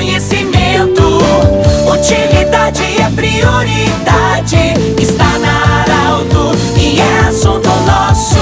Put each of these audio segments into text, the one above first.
conhecimento. Utilidade é prioridade. Está na Arauto e é assunto nosso.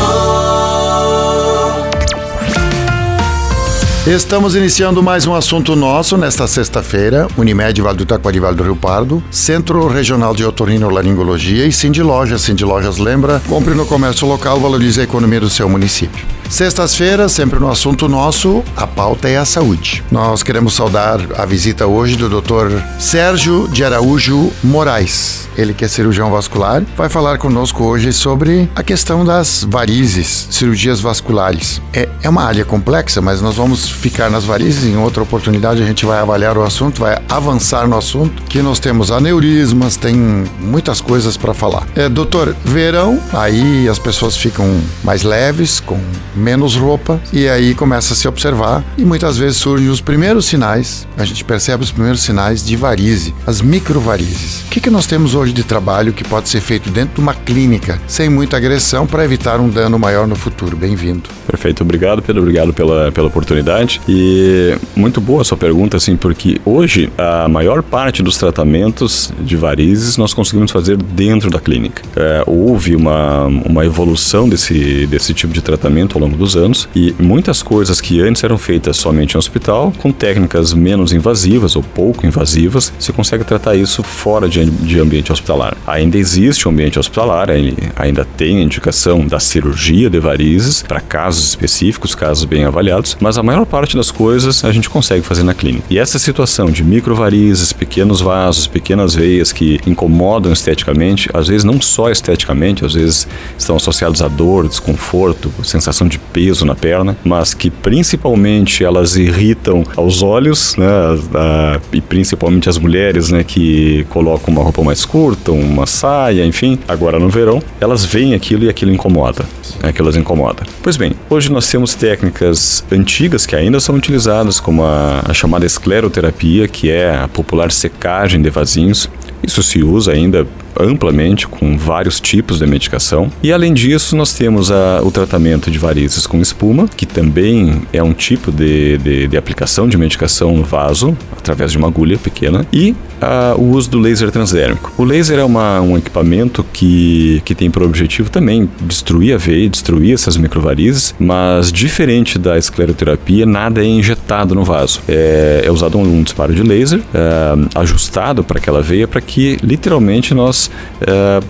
Estamos iniciando mais um assunto nosso nesta sexta-feira. Unimed Vale do Taquari, Vale do Rio Pardo, Centro Regional de Otorrinolaringologia e Cindy Lojas. Cindy Lojas lembra, compre no comércio local, valorize a economia do seu município. Sextas-feiras, sempre no assunto nosso, a pauta é a saúde. Nós queremos saudar a visita hoje do Dr. Sérgio de Araújo Moraes. Ele que é cirurgião vascular, vai falar conosco hoje sobre a questão das varizes, cirurgias vasculares. É, é uma área complexa, mas nós vamos ficar nas varizes. Em outra oportunidade, a gente vai avaliar o assunto, vai avançar no assunto, que nós temos aneurismas, tem muitas coisas para falar. É, doutor, verão, aí as pessoas ficam mais leves, com menos roupa e aí começa a se observar e muitas vezes surgem os primeiros sinais, a gente percebe os primeiros sinais de varize, as microvarizes. O que, que nós temos hoje de trabalho que pode ser feito dentro de uma clínica, sem muita agressão, para evitar um dano maior no futuro? Bem-vindo. Perfeito, obrigado Pedro, obrigado pela, pela oportunidade e muito boa a sua pergunta, assim, porque hoje a maior parte dos tratamentos de varizes nós conseguimos fazer dentro da clínica. É, houve uma, uma evolução desse, desse tipo de tratamento ao longo dos anos e muitas coisas que antes eram feitas somente em hospital, com técnicas menos invasivas ou pouco invasivas, se consegue tratar isso fora de, de ambiente hospitalar. Ainda existe um ambiente hospitalar, ainda tem a indicação da cirurgia de varizes para casos específicos, casos bem avaliados, mas a maior parte das coisas a gente consegue fazer na clínica. E essa situação de microvarizes, pequenos vasos, pequenas veias que incomodam esteticamente, às vezes não só esteticamente, às vezes estão associados a dor, desconforto, sensação de peso na perna, mas que principalmente elas irritam aos olhos, né, a, e principalmente as mulheres, né, que colocam uma roupa mais curta, uma saia, enfim. Agora no verão, elas veem aquilo e aquilo incomoda, aquilo as incomoda. Pois bem, hoje nós temos técnicas antigas que ainda são utilizadas, como a, a chamada escleroterapia, que é a popular secagem de vasinhos. Isso se usa ainda amplamente com vários tipos de medicação. E além disso, nós temos a, o tratamento de varizes com espuma, que também é um tipo de, de, de aplicação de medicação no vaso, através de uma agulha pequena, e a, o uso do laser transdérmico. O laser é uma, um equipamento que, que tem por objetivo também destruir a veia, destruir essas microvarizes, mas diferente da escleroterapia, nada é injetado no vaso. É, é usado um, um, disparo de laser é, ajustado para aquela veia para que literalmente nós uh,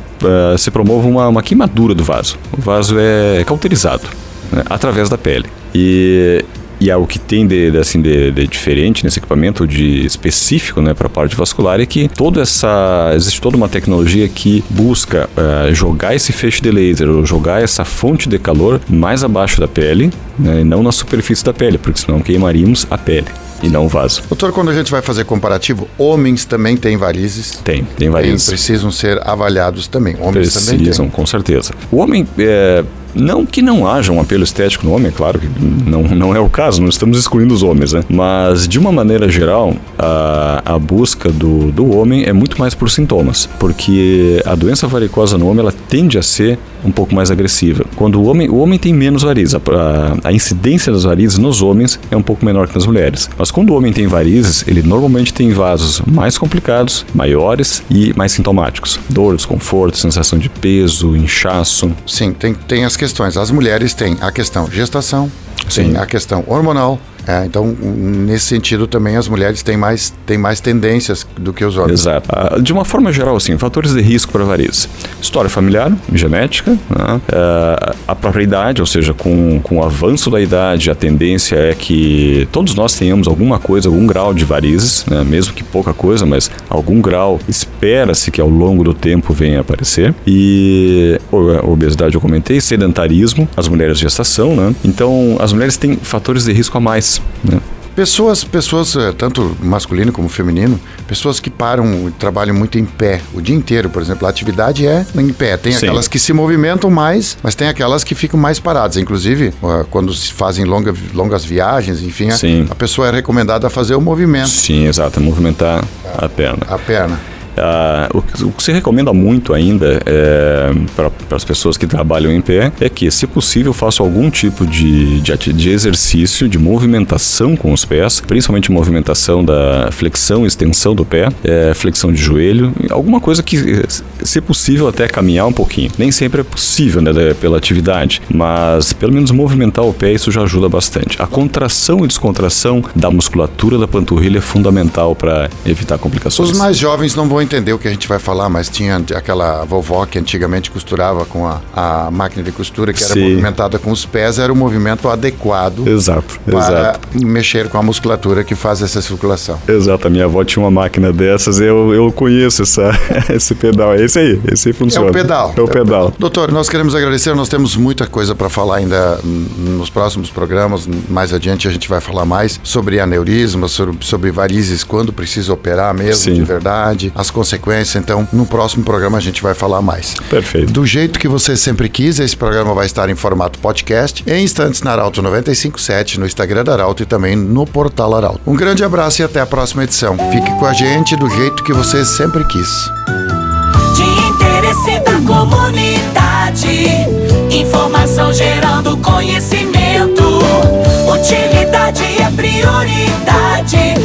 uh, se promove uma, uma, queimadura do vaso. O vaso é cauterizado né, através da pele. E, e o que tem de, de assim, de, de, diferente nesse equipamento, de específico né, para a parte vascular, é que toda essa, existe toda uma tecnologia que busca uh, jogar esse feixe de laser, ou jogar essa fonte de calor mais abaixo da pele, né, e não na superfície da pele, porque senão queimaríamos a pele e não o vaso. Doutor, quando a gente vai fazer comparativo, homens também têm varizes? Tem, tem varizes. Tem, precisam ser avaliados também. Homens precisam, também têm. com certeza. O homem é, não que não haja um apelo estético no homem, é claro que não, não é o caso, não estamos excluindo os homens, né? Mas, de uma maneira geral, a, a busca do, do homem é muito mais por sintomas, porque a doença varicosa no homem ela tende a ser um pouco mais agressiva. Quando o homem, o homem tem menos varizes, a, a, a incidência das varizes nos homens é um pouco menor que nas mulheres. Mas quando o homem tem varizes, ele normalmente tem vasos mais complicados, maiores e mais sintomáticos. Dor, desconforto, sensação de peso, inchaço. Sim, tem, tem as questões. As mulheres têm a questão gestação, Sim. tem a questão hormonal, é, então, nesse sentido, também as mulheres têm mais, têm mais tendências do que os homens. Exato. Ah, de uma forma geral, assim, fatores de risco para varizes. História familiar, genética, né? É, a própria idade, ou seja, com, com o avanço da idade, a tendência é que todos nós tenhamos alguma coisa, algum grau de varizes, né? mesmo que pouca coisa, mas algum grau espera-se que ao longo do tempo venha aparecer. E obesidade eu comentei, sedentarismo, as mulheres gestação, né? Então, as mulheres têm fatores de risco a mais né? Pessoas, pessoas, eh, tanto masculino como feminino, pessoas que param, trabalham muito em pé o dia inteiro, por exemplo, a atividade é em pé. Tem Sim. aquelas que se movimentam mais, mas tem aquelas que ficam mais paradas. Inclusive, quando se fazem longa, longas viagens, enfim, a, a, pessoa é recomendada a fazer o movimento. Sim, exato, movimentar a perna. A perna. Ah, o, que, se recomenda muito ainda é, para as pessoas que trabalham em pé é que, se possível, façam algum tipo de, de, de exercício, de movimentação com os pés, principalmente movimentação da flexão e extensão do pé, é, flexão de joelho, alguma coisa que, se possível, até caminhar um pouquinho. Nem sempre é possível, né, pela atividade, mas pelo menos movimentar o pé, isso já ajuda bastante. A contração e descontração da musculatura da panturrilha é fundamental para evitar complicações. Os mais jovens não vão entender o que a gente vai falar, mas tinha aquela vovó que antigamente costurava com a, a máquina de costura que era Sim. movimentada com os pés, era o movimento adequado exato, para exato. mexer com a musculatura que faz essa circulação. Exato, a minha avó tinha uma máquina dessas, eu, eu conheço essa, esse pedal, é esse aí, esse aí funciona. É o pedal. É o pedal. Doutor, nós queremos agradecer, nós temos muita coisa para falar ainda nos próximos programas, mais adiante a gente vai falar mais sobre aneurisma, sobre, sobre varizes, quando precisa operar mesmo, Sim. de verdade, as consequências, então no próximo programa a gente vai falar mais. Perfeito. Do jeito que você sempre quis, esse programa vai estar em formato podcast, em instantes na Arauto 957, no Instagram da Arauto e também no portal Arauto. Um grande abraço e até a próxima edição. Fique com a gente do jeito que você sempre quis. De interesse da comunidade, informação gerando conhecimento. Utilidade é prioridade.